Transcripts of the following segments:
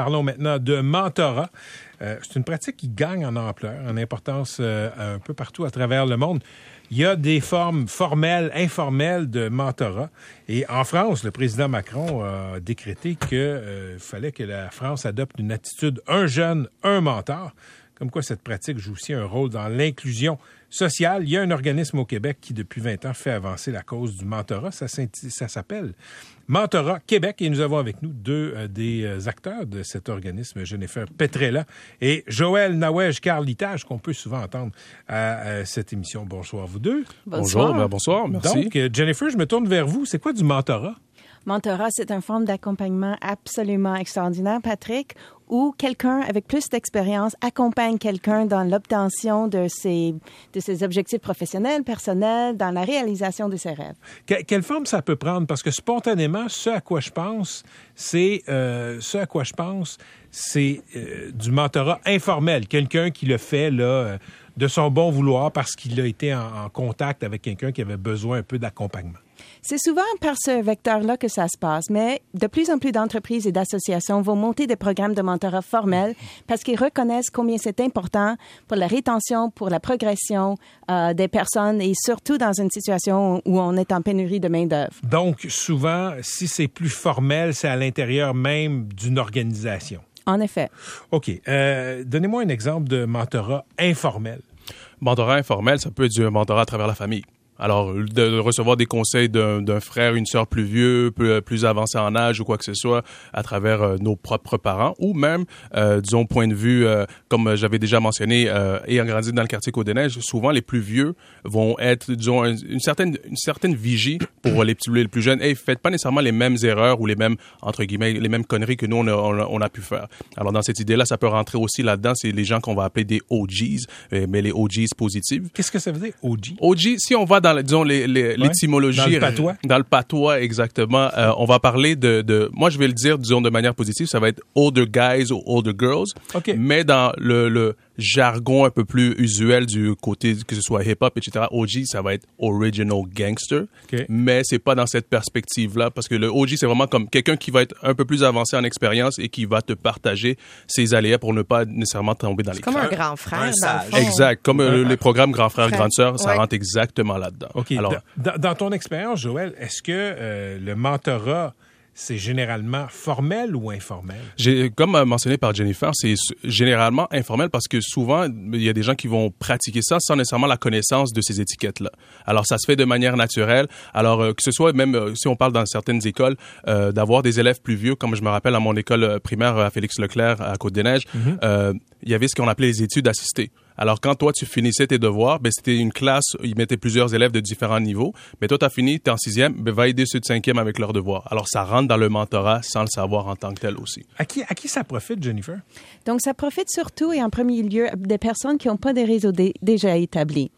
Parlons maintenant de mentorat. Euh, c'est une pratique qui gagne en ampleur, en importance euh, un peu partout à travers le monde. Il y a des formes formelles, informelles de mentorat. Et en France, le président Macron a décrété qu'il euh, fallait que la France adopte une attitude un jeune, un mentor. Comme quoi cette pratique joue aussi un rôle dans l'inclusion sociale. Il y a un organisme au Québec qui, depuis 20 ans, fait avancer la cause du mentorat. Ça, ça s'appelle Mentorat Québec. Et nous avons avec nous deux euh, des euh, acteurs de cet organisme, Jennifer Petrella et Joël Nawej Carlitage, qu'on peut souvent entendre à, cette émission. Bonsoir, vous deux. Bonsoir. Bonjour, ben, bonsoir, merci. Donc, euh, Jennifer, je me tourne vers vous. C'est quoi du mentorat? Mentorat, c'est une forme d'accompagnement absolument extraordinaire, Patrick, où quelqu'un avec plus d'expérience accompagne quelqu'un dans l'obtention de ses, de ses objectifs professionnels, personnels, dans la réalisation de ses rêves. quelle forme ça peut prendre? Parce que spontanément, ce à quoi je pense, c'est euh, ce à quoi je pense, c'est euh, du mentorat informel, quelqu'un qui le fait là euh, de son bon vouloir parce qu'il a été en contact avec quelqu'un qui avait besoin un peu d'accompagnement. C'est souvent par ce vecteur-là que ça se passe, mais de plus en plus d'entreprises et d'associations vont monter des programmes de mentorat formels parce qu'ils reconnaissent combien c'est important pour la rétention, pour la progression euh, des personnes et surtout dans une situation où on est en pénurie de main-d'œuvre. Donc, souvent, si c'est plus formel, c'est à l'intérieur même d'une organisation. En effet. OK. Euh, donnez-moi un exemple de mentorat informel. Mentorat informel, ça peut être du mentorat à travers la famille. Alors, de, recevoir des conseils d'un frère, une sœur plus vieux, plus, plus, avancé en âge ou quoi que ce soit à travers euh, nos propres parents ou même, euh, disons, point de vue, euh, comme j'avais déjà mentionné, ayant grandi dans le quartier Côte-des-Neiges, souvent les plus vieux vont être, disons, une certaine, une certaine vigie pour les, petits, les plus jeunes. Hey, faites pas nécessairement les mêmes erreurs ou les mêmes, entre guillemets, les mêmes conneries que nous, on a, on a, pu faire. Alors, dans cette idée-là, ça peut rentrer aussi là-dedans, c'est les gens qu'on va appeler des OGs, mais les OGs positives. Qu'est-ce que ça veut dire, OG? OG, si on va dans dans disons l'étymologie dans le patois. dans le patois exactement. Euh, on va parler de, de moi je vais le dire disons de manière positive ça va être older guys ou older girls. Mais dans le, le jargon un peu plus usuel du côté que ce soit hip-hop, etc. OG, ça va être original gangster. Mais c'est pas dans cette perspective-là parce que le OG, c'est vraiment comme quelqu'un qui va être un peu plus avancé en expérience et qui va te partager ses aléas pour ne pas nécessairement tomber dans les comme un grand frère. Exact. Comme euh, les programmes grand frère, grande sœur, ça rentre exactement là-dedans. Alors, dans, ton expérience, Joël, est-ce que euh, le mentorat c'est généralement formel ou informel? Comme mentionné par Jennifer, c'est généralement informel parce que souvent, il y a des gens qui vont pratiquer ça sans nécessairement la connaissance de ces étiquettes-là. Alors, ça se fait de manière naturelle. Alors, euh, que ce soit même, euh, si on parle dans certaines écoles, euh, d'avoir des élèves plus vieux, comme je me rappelle à mon école primaire à Félix Leclerc à Côte-des-Neiges, mm-hmm. il y avait ce qu'on appelait les études assistées. Alors, quand toi, tu finissais tes devoirs, ben, c'était une classe, ils mettaient plusieurs élèves de différents niveaux. Mais toi, tu as fini, tu es en sixième, ben, va aider ceux de cinquième avec leurs devoirs. Alors, ça rentre dans le mentorat sans le savoir en tant que tel aussi. À qui, à qui ça profite, Jennifer? Donc, ça profite surtout et en premier lieu des personnes qui n'ont pas des réseaux déjà établis.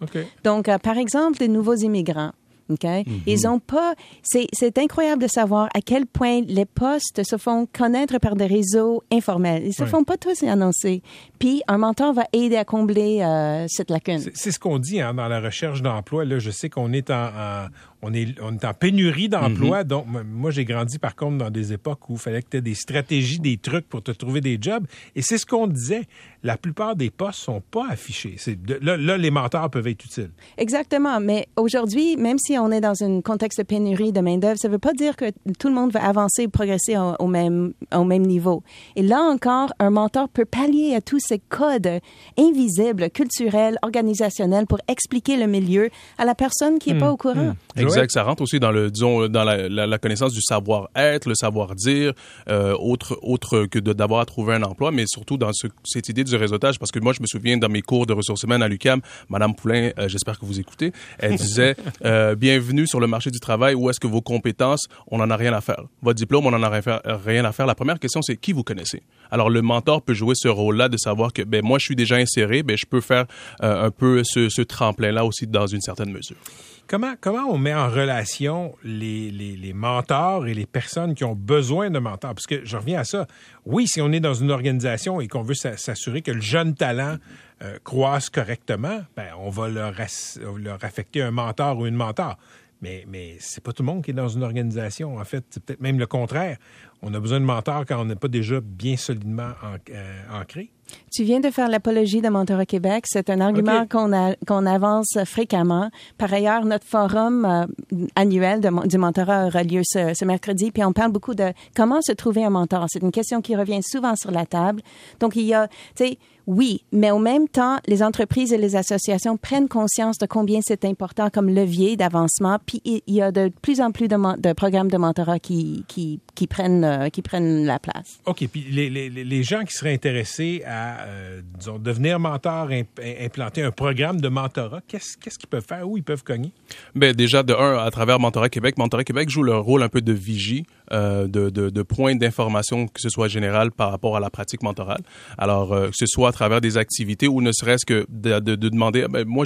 Donc, euh, par exemple, des nouveaux immigrants. Okay? Mhm. Ils ont pas. C'est incroyable de savoir à quel point les postes se font connaître par des réseaux informels. Ils se font pas tous annoncer. Puis un mentor va aider à combler euh, cette lacune. C'est ce qu'on dit hein, dans la recherche d'emploi. Là, je sais qu'on est en, on est, on est en pénurie d'emplois. Mhm. Donc, moi, j'ai grandi par contre dans des époques où il fallait que tu aies des stratégies, des trucs pour te trouver des jobs. Et c'est ce qu'on disait. La plupart des postes sont pas affichés. là, là, les mentors peuvent être utiles. Exactement. Mais aujourd'hui, même si on est dans un contexte de pénurie de main-d'œuvre, ça veut pas dire que tout le monde va avancer et progresser au, même, au même niveau. Et là encore, un mentor peut pallier à tous ces codes invisibles, culturels, organisationnels pour expliquer le milieu à la personne qui n'est pas hmm. au courant. Hmm. Exact. Ça rentre aussi dans le, disons, dans la, la, connaissance du savoir-être, le savoir-dire, euh, autre, autre que d'avoir à trouver un emploi, mais surtout dans ce, cette idée du réseautage. Parce que moi, je me souviens dans mes cours de ressources humaines à l'UCAM, Madame Poulain, euh, j'espère que vous écoutez, elle disait euh, bienvenue sur le marché du travail. Où est-ce que vos compétences, on n'en a rien à faire? Votre diplôme, on n'en a rien à faire. La première question, c'est qui vous connaissez? Alors, le mentor peut jouer ce rôle-là de savoir que, ben moi, je suis déjà inséré, ben je peux faire euh, un peu ce, ce tremplin-là aussi dans une certaine mesure. Comment, on met en relation les, mentors et les personnes qui ont besoin de mentors? Parce que je reviens à ça. Oui, si on est dans une organisation et qu'on veut s'assurer que le jeune talent euh, croisse correctement, ben, on va leur, leur affecter un mentor ou une mentor. Mais, mais c'est pas tout le monde qui est dans une organisation. En fait, c'est peut-être même le contraire. On a besoin de mentors quand on n'est pas déjà bien solidement ancré? Tu viens de faire l'apologie de Mentorat Québec. C'est un argument qu'on qu'on avance fréquemment. Par ailleurs, notre forum euh, annuel de, du mentorat aura lieu ce, ce, mercredi. Puis on parle beaucoup de comment se trouver un mentor. C'est une question qui revient souvent sur la table. Donc il y a, tu sais, oui, mais au même temps, les entreprises et les associations prennent conscience de combien c'est important comme levier d'avancement. Puis il y a de plus en plus de, de programmes de mentorat qui, qui, qui prennent, euh, qui prennent la place. OK. Puis les, les, les gens qui seraient intéressés à, euh, disons, devenir mentor, implanter un programme de mentorat, qu'est-ce qu'ils peuvent faire? Où ils peuvent cogner? Bien, déjà, de un, à travers Mentorat Québec, Mentorat Québec joue le rôle un peu de vigie, euh, de, de, de, point d'information, que ce soit général par rapport à la pratique mentorale. Alors, que ce soit à travers des activités ou ne serait-ce que de, de, demander, ben, moi,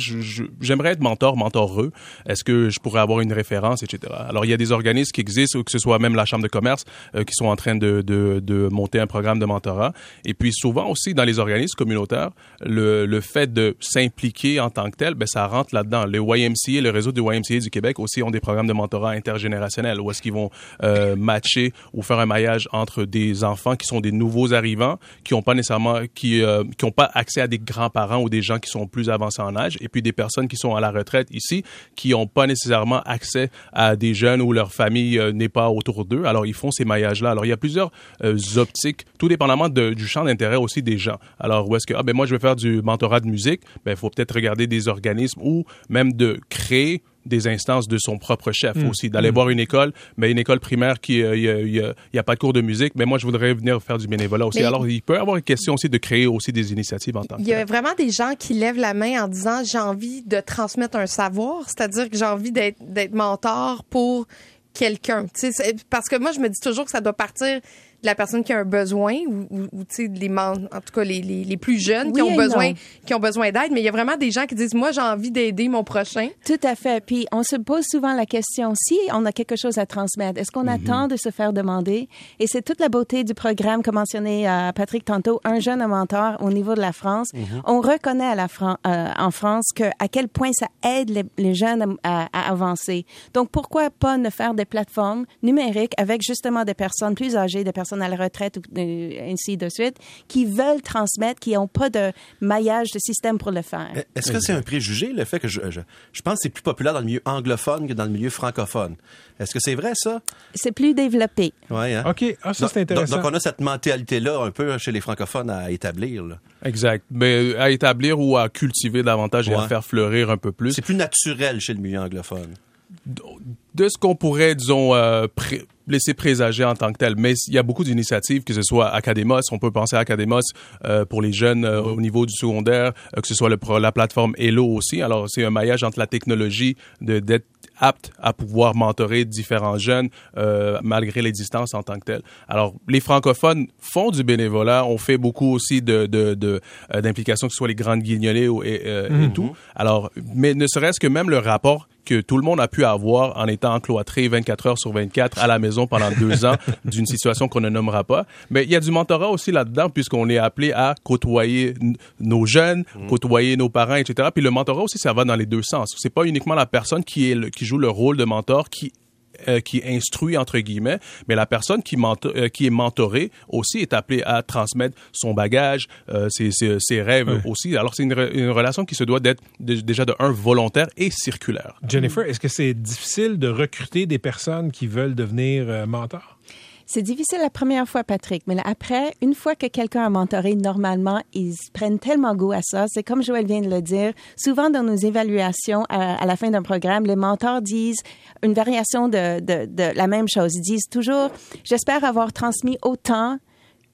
j'aimerais être mentor, mentoreux. Est-ce que je pourrais avoir une référence, etc. Alors, il y a des organismes qui existent, ou que ce soit même la Chambre de commerce, euh, qui sont en train de, de, monter un programme de mentorat. Et puis, souvent aussi, dans les organismes communautaires, le, le fait de s'impliquer en tant que tel, ben, ça rentre là-dedans. Le YMCA, le réseau du YMCA du Québec aussi ont des programmes de mentorat intergénérationnel où est-ce qu'ils vont euh, matcher ou faire un maillage entre des enfants qui sont des nouveaux arrivants, qui n'ont pas nécessairement, qui, euh, qui pas accès à des grands-parents ou des gens qui sont plus avancés en âge, et puis des personnes qui sont à la retraite ici, qui n'ont pas nécessairement accès à des jeunes où leur famille euh, n'est pas autour d'eux. Alors, ils font ces maillages-là. Alors, il y a plusieurs euh, optiques, tout dépendamment de, du champ d'intérêt aussi des gens. Alors, où est-ce que, ah ben moi, je vais faire du mentorat de musique, ben il faut peut-être regarder des organismes ou même de créer des instances de son propre chef mm. aussi, d'aller mm. voir une école, mais une école primaire qui il euh, y, a, pas de cours de musique, mais moi je voudrais venir faire du bénévolat aussi. Alors il peut y avoir une question aussi de créer aussi des initiatives en tant que Il y a vraiment des gens qui lèvent la main en disant j'ai envie de transmettre un savoir, c'est-à-dire que j'ai envie d'être mentor pour quelqu'un. Parce que moi je me dis toujours que ça doit partir la personne qui a un besoin ou, ou, tu sais les en tout cas les, les, les plus jeunes qui ont besoin qui ont besoin d'aide mais il y a vraiment des gens qui disent moi j'ai envie d'aider mon prochain. Tout à fait. Puis on se pose souvent la question si on a quelque chose à transmettre, est-ce qu'on mhm. attend de se faire demander? Et c'est toute la beauté du programme que mentionnait euh, Patrick tantôt, un jeune mentor au niveau de la France. Mhm. On reconnaît à la euh, en France que à quel point ça aide les, les jeunes à, à, avancer. Donc pourquoi pas ne faire des plateformes numériques avec justement des personnes plus âgées, des personnes à la retraite, ou euh, ainsi de suite, qui veulent transmettre, qui n'ont pas de maillage de système pour le faire. Est-ce que c'est un préjugé, le fait que je, je, pense que c'est plus populaire dans le milieu anglophone que dans le milieu francophone? Est-ce que c'est vrai, ça? C'est plus développé. Oui, hein? OK. Ah, ça, c'est intéressant. Donc, on a cette mentalité-là un peu chez les francophones à établir. Exact. Mais à établir ou à cultiver davantage et à faire fleurir un peu plus. C'est plus naturel chez le milieu anglophone. De ce qu'on pourrait, disons, euh, laisser présager en tant que tel. Mais il y a beaucoup d'initiatives, que ce soit Academos, on peut penser à Academos euh, pour les jeunes euh, au niveau du secondaire, euh, que ce soit le, la plateforme Hello aussi. Alors, c'est un maillage entre la technologie, d'être apte à pouvoir mentorer différents jeunes euh, malgré les distances en tant que tel. Alors, les francophones font du bénévolat. On fait beaucoup aussi de, de, de d'implications, que ce soit les grandes guignolées et, et mhm. tout. Alors, mais ne serait-ce que même le rapport que tout le monde a pu avoir en étant encloîtré 24 heures sur 24 à la maison pendant deux ans d'une situation qu'on ne nommera pas. Mais il y a du mentorat aussi là-dedans puisqu'on est appelé à côtoyer nos jeunes, mm. côtoyer nos parents, etc. Puis le mentorat aussi, ça va dans les deux sens. C'est pas uniquement la personne qui est qui joue le rôle de mentor qui euh, qui instruit entre guillemets, mais la personne qui, euh, qui est mentorée aussi est appelée à transmettre son bagage, euh, ses, ses, ses, rêves aussi. Alors c'est une, une, relation qui se doit d'être déjà de un volontaire et circulaire. Jennifer, est-ce que c'est difficile de recruter des personnes qui veulent devenir mentors? C'est difficile la première fois, Patrick, mais après, une fois que quelqu'un a mentoré, normalement, ils prennent tellement goût à ça. C'est comme Joël vient de le dire. Souvent, dans nos évaluations à, la fin d'un programme, les mentors disent une variation de, de, de, la même chose. Ils disent toujours, j'espère avoir transmis autant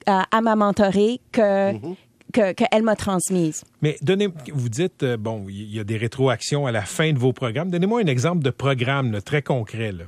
à, à ma mentorée que, mm-hmm. qu'elle m'a transmise. Mais donnez, vous dites, euh, bon, il y a des rétroactions à la fin de vos programmes. Donnez-moi un exemple de programme très concret. Là.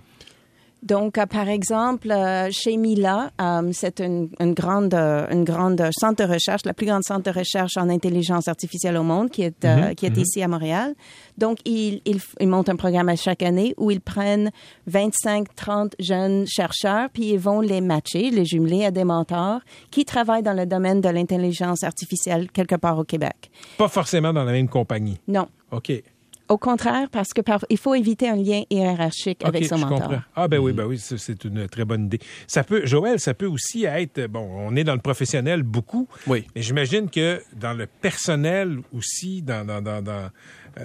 Donc, euh, par exemple, euh, chez Mila, euh, c'est une, une, grande, une grande centre de recherche, la plus grande centre de recherche en intelligence artificielle au monde, qui est, mm-hmm. qui est mm-hmm. ici à Montréal. Donc, ils, ils, ils, montent un programme à chaque année où ils prennent 25, 30 jeunes chercheurs, puis ils vont les matcher, les jumeler à des mentors qui travaillent dans le domaine de l'intelligence artificielle quelque part au Québec. Pas forcément dans la même compagnie. Non. OK. Au contraire, parce que il faut éviter un lien hiérarchique avec son mentor. Ah ben oui, ben oui, c'est une très bonne idée. Ça peut, Joël, ça peut aussi être, bon, on est dans le professionnel beaucoup, oui. mais j'imagine que dans le personnel aussi, dans, dans, dans, dans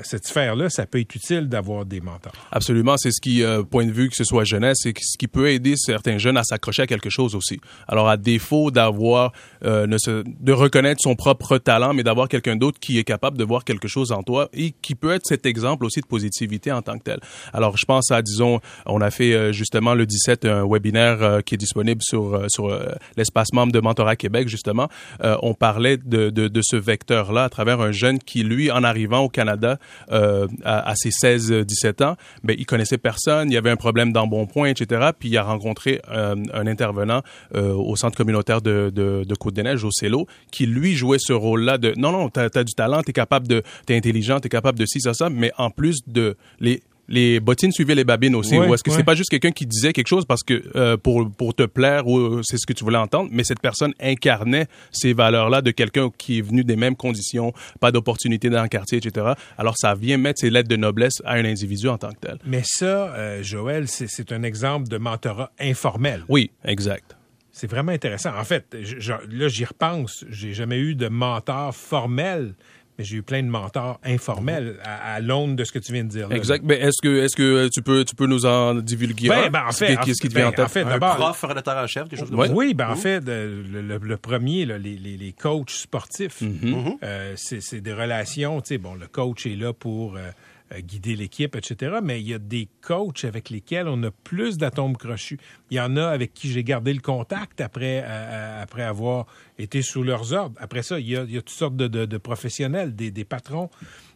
cette sphère-là, ça peut être utile d'avoir des mentors. Absolument, c'est ce qui, euh, point de vue que ce soit jeunesse, c'est ce qui peut aider certains jeunes à s'accrocher à quelque chose aussi. Alors, à défaut d'avoir, euh, de reconnaître son propre talent, mais d'avoir quelqu'un d'autre qui est capable de voir quelque chose en toi et qui peut être cet exemple aussi de positivité en tant que tel. Alors, je pense à, disons, on a fait euh, justement le 17 un webinaire qui est disponible sur sur l'espace membre de Mentorat Québec justement. on parlait de, de, de ce vecteur-là à travers un jeune qui, lui, en arrivant au Canada, euh, à, ses 16-17 ans, ben, il connaissait personne, il y avait un problème d'embonpoint, etc. Puis il a rencontré euh, un intervenant euh, au centre communautaire de Côte-des-Neiges, au CELO, qui lui jouait ce rôle-là de non, non, t'as as du talent, t'es capable de, t'es intelligent, t'es capable de ci, ça, ça, mais en plus de les les bottines suivaient les babines aussi. ou est-ce que c'est pas juste quelqu'un qui disait quelque chose parce que euh, pour pour te plaire ou c'est ce que tu voulais entendre, mais cette personne incarnait ces valeurs-là de quelqu'un qui est venu des mêmes conditions, pas d'opportunité dans le quartier, etc. Alors ça vient mettre ses lettres de noblesse à un individu en tant que tel. Mais ça, euh, Joël, c'est un exemple de mentorat informel. Oui, exact. C'est vraiment intéressant. En fait, là, j'y repense. J'ai jamais eu de mentor formel mais j'ai eu plein de mentors informels à, à l'aune de ce que tu viens de dire. exact. Mais est-ce que, est-ce que tu peux, tu peux nous en divulguer ben, ben, en fait, Qu'est-ce qui te vient en ben, tête? un prof, rédacteur en chef, des choses comme ça? Oui, ben, en fait, le, premier, les, les, les, coachs sportifs, mm-hmm. euh, c'est des relations. Tu sais, bon, le coach est là pour... Euh, guider l'équipe, etc. Mais il y a des coachs avec lesquels on a plus d'atomes crochus. Il y en a avec qui j'ai gardé le contact après, euh, euh, après avoir été sous leurs ordres. Après ça, il y a, il y a toutes sortes de, de, professionnels, des, des, patrons,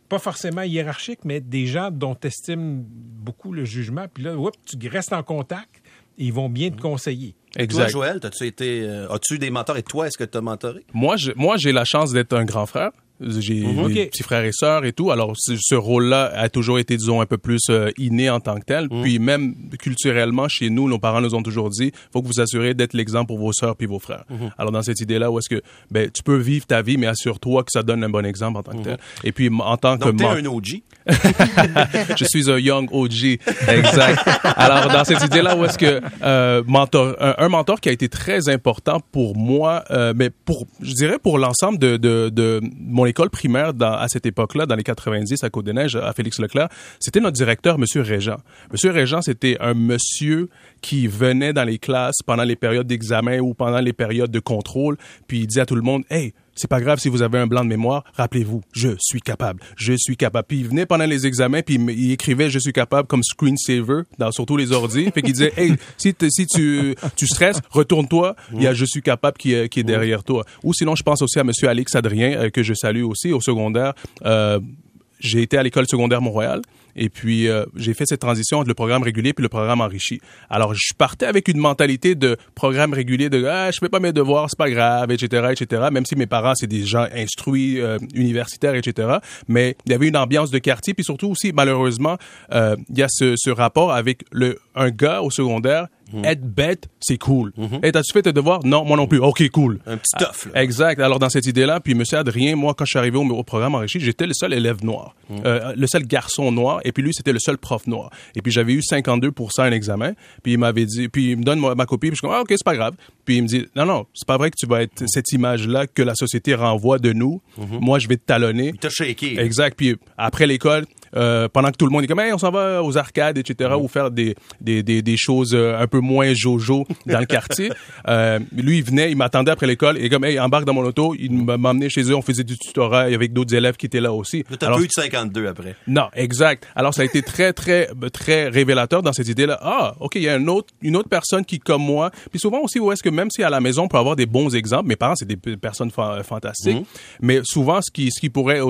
pas forcément hiérarchiques, mais des gens dont tu estimes beaucoup le jugement. Puis là, tu restes en contact ils vont bien te conseiller. Exact. Toi, Joël, as-tu été, as-tu des mentors et toi, est-ce que tu as mentoré? Moi, moi, j'ai la chance d'être un grand frère. J'ai mhm. des petits frères et sœurs et tout. Alors, ce rôle-là a toujours été, disons, un peu plus euh, inné en tant que tel. Mhm. Puis même culturellement, chez nous, nos parents nous ont toujours dit, faut que vous assurez d'être l'exemple pour vos sœurs puis vos frères. Mhm. Alors, dans cette idée-là, où est-ce que, ben, tu peux vivre ta vie, mais assure-toi que ça donne un bon exemple en tant que tel. Et puis, en tant Donc, que... t'es un OG? je suis un young OG. Exact. Alors, dans cette idée-là, où est-ce que, euh, mentor, un, mentor qui a été très important pour moi, euh, mais pour, je dirais pour l'ensemble de, de, de mon école primaire à cette époque-là, dans les 90 à Côte-des-Neiges, à Félix Leclerc, c'était notre directeur, Monsieur Régent. Monsieur Régent, c'était un monsieur qui venait dans les classes pendant les périodes d'examen ou pendant les périodes de contrôle, puis il disait à tout le monde, hey, c'est pas grave si vous avez un blanc de mémoire, rappelez-vous, je suis capable, je suis capable. Puis il venait pendant les examens, puis il, écrivait je suis capable comme screensaver dans surtout les ordi, puis il disait hey, si, si tu tu stresses, retourne-toi, il y a je suis capable qui est, derrière toi. Ou sinon je pense aussi à monsieur Alex Adrien euh, que je salue aussi au secondaire. Euh, j'ai été à l'école secondaire Montréal et puis euh, j'ai fait cette transition entre le programme régulier puis le programme enrichi. Alors je partais avec une mentalité de programme régulier de ah je fais pas mes devoirs c'est pas grave etc etc. Même si mes parents c'est des gens instruits euh, universitaires etc. Mais il y avait une ambiance de quartier puis surtout aussi malheureusement euh, il y a ce, ce rapport avec le un gars au secondaire Mhm. Être bête, c'est cool. Mm t'as-tu fait tes devoirs? Non, moi non plus. OK, cool. Un petit tough. exact. Alors, dans cette idée-là, puis monsieur Adrien, moi, quand je suis arrivé au, programme enrichi, j'étais le seul élève noir. Mhm. Euh, le seul garçon noir. Et puis lui, c'était le seul prof noir. Et puis j'avais eu 52 un examen. Puis il m'avait dit, puis il me donne ma, copie. Puis je dis, ah, OK, c'est pas grave. Puis il me dit, non, non, c'est pas vrai que tu vas être cette image-là que la société renvoie de nous. Mhm. Moi, je vais te talonner. Il t'a shaké. Exact. Puis après l'école, euh, pendant que tout le monde est comme, hey, on s'en va aux arcades, etc., ou faire des, des, des, des, choses euh, un peu moins jojo dans le quartier. Euh, lui, il venait, il m'attendait après l'école, et comme, hey, embarque dans mon auto, il m'emmenait chez eux, on faisait du tutorat avec d'autres élèves qui étaient là aussi. T'as plus eu de 52 après. Non, exact. Alors, ça a été très, très, très révélateur dans cette idée-là. Ah, OK, il y a autre, une autre personne qui, comme moi, puis souvent aussi, où est-ce que même si à la maison, on peut avoir des bons exemples, mes parents, c'est des personnes fantastiques, mhm. mais souvent, ce qui, ce qui pourrait,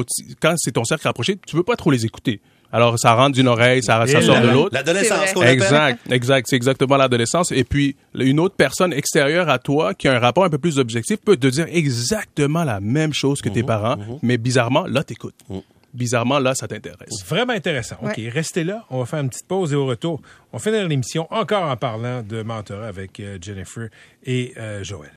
quand c'est ton cercle rapproché, tu veux pas trop les écouter. Alors, ça rentre d'une oreille, ça, ça sort de l'autre. L'adolescence, Exact, exact. C'est exactement l'adolescence. Et puis, une autre personne extérieure à toi qui a un rapport un peu plus objectif peut te dire exactement la même chose que tes mhm, parents, mhm. mais bizarrement, là, t'écoutes. Mm. Bizarrement, là, ça t'intéresse. Vraiment intéressant. OK, restez là. On va faire une petite pause et au retour, on finit l'émission encore en parlant de mentorat avec euh, Jennifer et euh, Joël.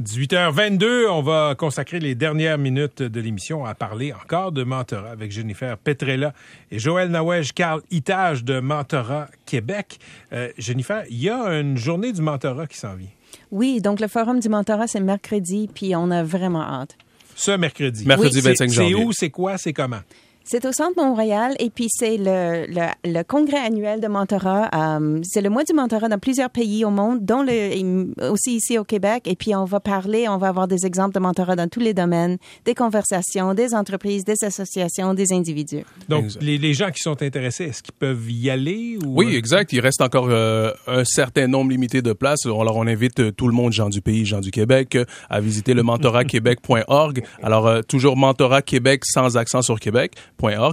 18h22, on va consacrer les dernières minutes de l'émission à parler encore de mentorat avec Jennifer Petrella et Joël Nawej Carl Itage de Mentorat Québec. Euh, Jennifer, il y a une journée du mentorat qui s'en vient. Oui, donc le forum du mentorat, c'est mercredi, puis on a vraiment hâte. Ce mercredi. Mercredi 25 janvier. C'est où, c'est quoi, c'est comment? C'est au Centre Montréal et puis c'est le, le, le, congrès annuel de mentorat. Euh, c'est le mois du mentorat dans plusieurs pays au monde, dont le, aussi ici au Québec. Et puis on va parler, on va avoir des exemples de mentorat dans tous les domaines, des conversations, des entreprises, des associations, des individus. Donc les, les, gens qui sont intéressés, est-ce qu'ils peuvent y aller? Ou... Oui, exact. Il reste encore euh, un certain nombre limité de places. Alors on invite euh, tout le monde, gens du pays, gens du Québec, à visiter le mentoratquebec.org. Alors toujours mentorat Québec sans accent sur Québec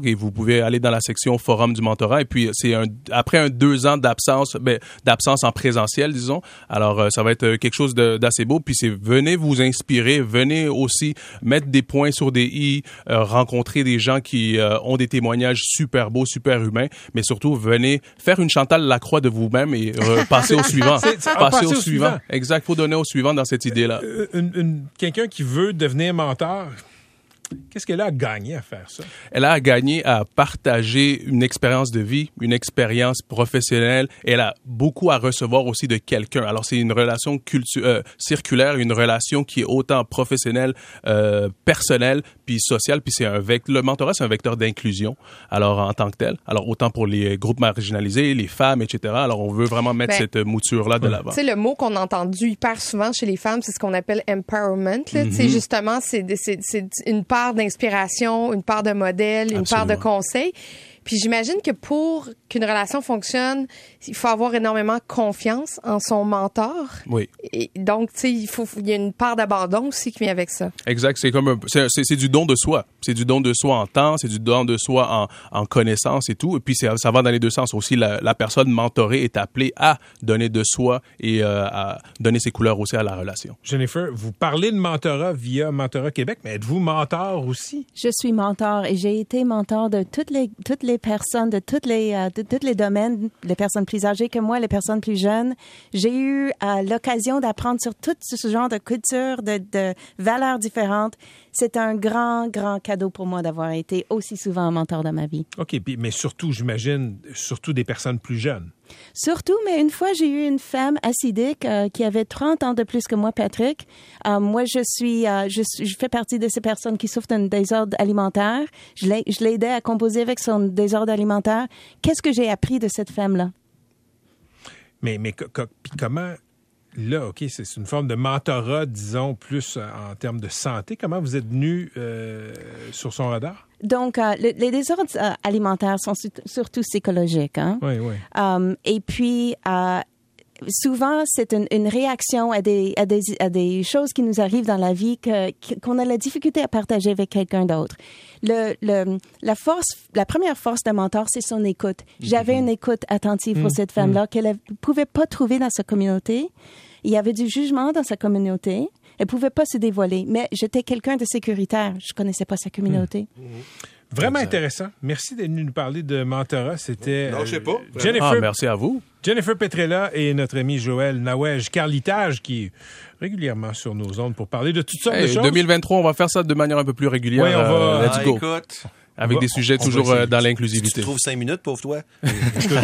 et vous pouvez aller dans la section forum du mentorat. Et puis c'est un, après un deux ans d'absence ben, d'absence en présentiel disons alors euh, ça va être euh, quelque chose d'assez beau. Puis c'est venez vous inspirer venez aussi mettre des points sur des i euh, rencontrer des gens qui ont des témoignages super beaux super humains. Mais surtout venez faire une Chantal Lacroix de vous-même et passer au suivant. Passer au, suivant. exact. Faut donner au suivant dans cette idée là quelqu'un qui veut devenir mentor Qu'est-ce qu'elle a gagné à faire ça? Elle a gagné à partager une expérience de vie, une expérience professionnelle. Elle a beaucoup à recevoir aussi de quelqu'un. Alors, c'est une relation euh, circulaire, une relation qui est autant professionnelle, euh, personnelle, puis sociale. Puis c'est un vecteur, le mentorat, c'est un vecteur d'inclusion. Alors, en tant que tel. Alors, autant pour les groupes marginalisés, les femmes, etc. Alors, on veut vraiment mettre ben, cette mouture-là de l'avant. Tu sais, le mot qu'on a entendu hyper souvent chez les femmes, c'est ce qu'on appelle empowerment. Tu sais, mm-hmm. justement, c'est une part d'inspiration, une part de modèle, une part de conseil. Puis j'imagine que pour qu'une relation fonctionne, il faut avoir énormément confiance en son mentor. Oui. Et donc, tu sais, il faut, il y a une part d'abandon aussi qui vient avec ça. Exact. C'est comme c'est, du don de soi. C'est du don de soi en temps, c'est du don de soi en, en connaissance et tout. Et puis ça va dans les deux sens aussi. La, la, personne mentorée est appelée à donner de soi et euh, à donner ses couleurs aussi à la relation. Jennifer, vous parlez de mentorat via Mentorat Québec, mais êtes-vous mentor aussi? Je suis mentor et j'ai été mentor de toutes les toutes les personnes de toutes les euh, de, tous les domaines, les personnes plus âgées que moi, les personnes plus jeunes. J'ai eu euh, l'occasion d'apprendre sur tout ce genre de culture, de, de valeurs différentes. C'est un grand, grand cadeau pour moi d'avoir été aussi souvent un mentor dans ma vie. OK, mais surtout, j'imagine, surtout des personnes plus jeunes. Surtout, mais une fois, j'ai eu une femme acidique euh, qui avait 30 ans de plus que moi, Patrick. Euh, moi, je suis, je, fais partie de ces personnes qui souffrent d'un désordre alimentaire. Je l'aidais à composer avec son désordre alimentaire. Qu'est-ce que j'ai appris de cette femme-là? Mais, mais comment, là, OK, c'est une forme de mentorat, disons, plus en termes de santé. Comment vous êtes venu euh, sur son radar? Donc, euh, les désordres euh, alimentaires sont surtout psychologiques. Hein? Oui, oui. et puis, souvent, c'est une, une, réaction à des, à, des, à des choses qui nous arrivent dans la vie que, qu'on a la difficulté à partager avec quelqu'un d'autre. Le, le, la force, la première force d'un mentor, c'est son écoute. J'avais une écoute attentive pour mhm. cette femme-là mhm. qu'elle ne pouvait pas trouver dans sa communauté. Il y avait du jugement dans sa communauté. Elle pouvait pas se dévoiler. Mais j'étais quelqu'un de sécuritaire. Je connaissais pas sa communauté. Vraiment intéressant. Merci d'être venu nous parler de mentorat. C'était. Non, je sais pas. Euh, Jennifer. Ah, merci à vous. Jennifer Petrella et notre ami Joël Nawej Carlitage qui est régulièrement sur nos ondes pour parler de toutes sortes de choses. 2023, on va faire ça de manière un peu plus régulière. Oui, on va. Euh, let's go. Ah, écoute. Avec des sujets toujours euh, dans l'inclusivité. Tu trouves cinq minutes, pauvre toi?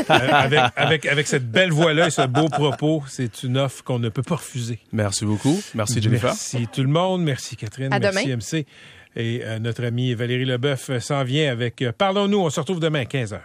avec, avec, avec cette belle voix-là et ce beau propos, c'est une offre qu'on ne peut pas refuser. Merci beaucoup. Merci, Jennifer. Merci tout le monde. Merci, Catherine. À Merci, MC. Et euh, notre amie Valérie Leboeuf s'en vient avec Parlons-nous. On se retrouve demain à 15h.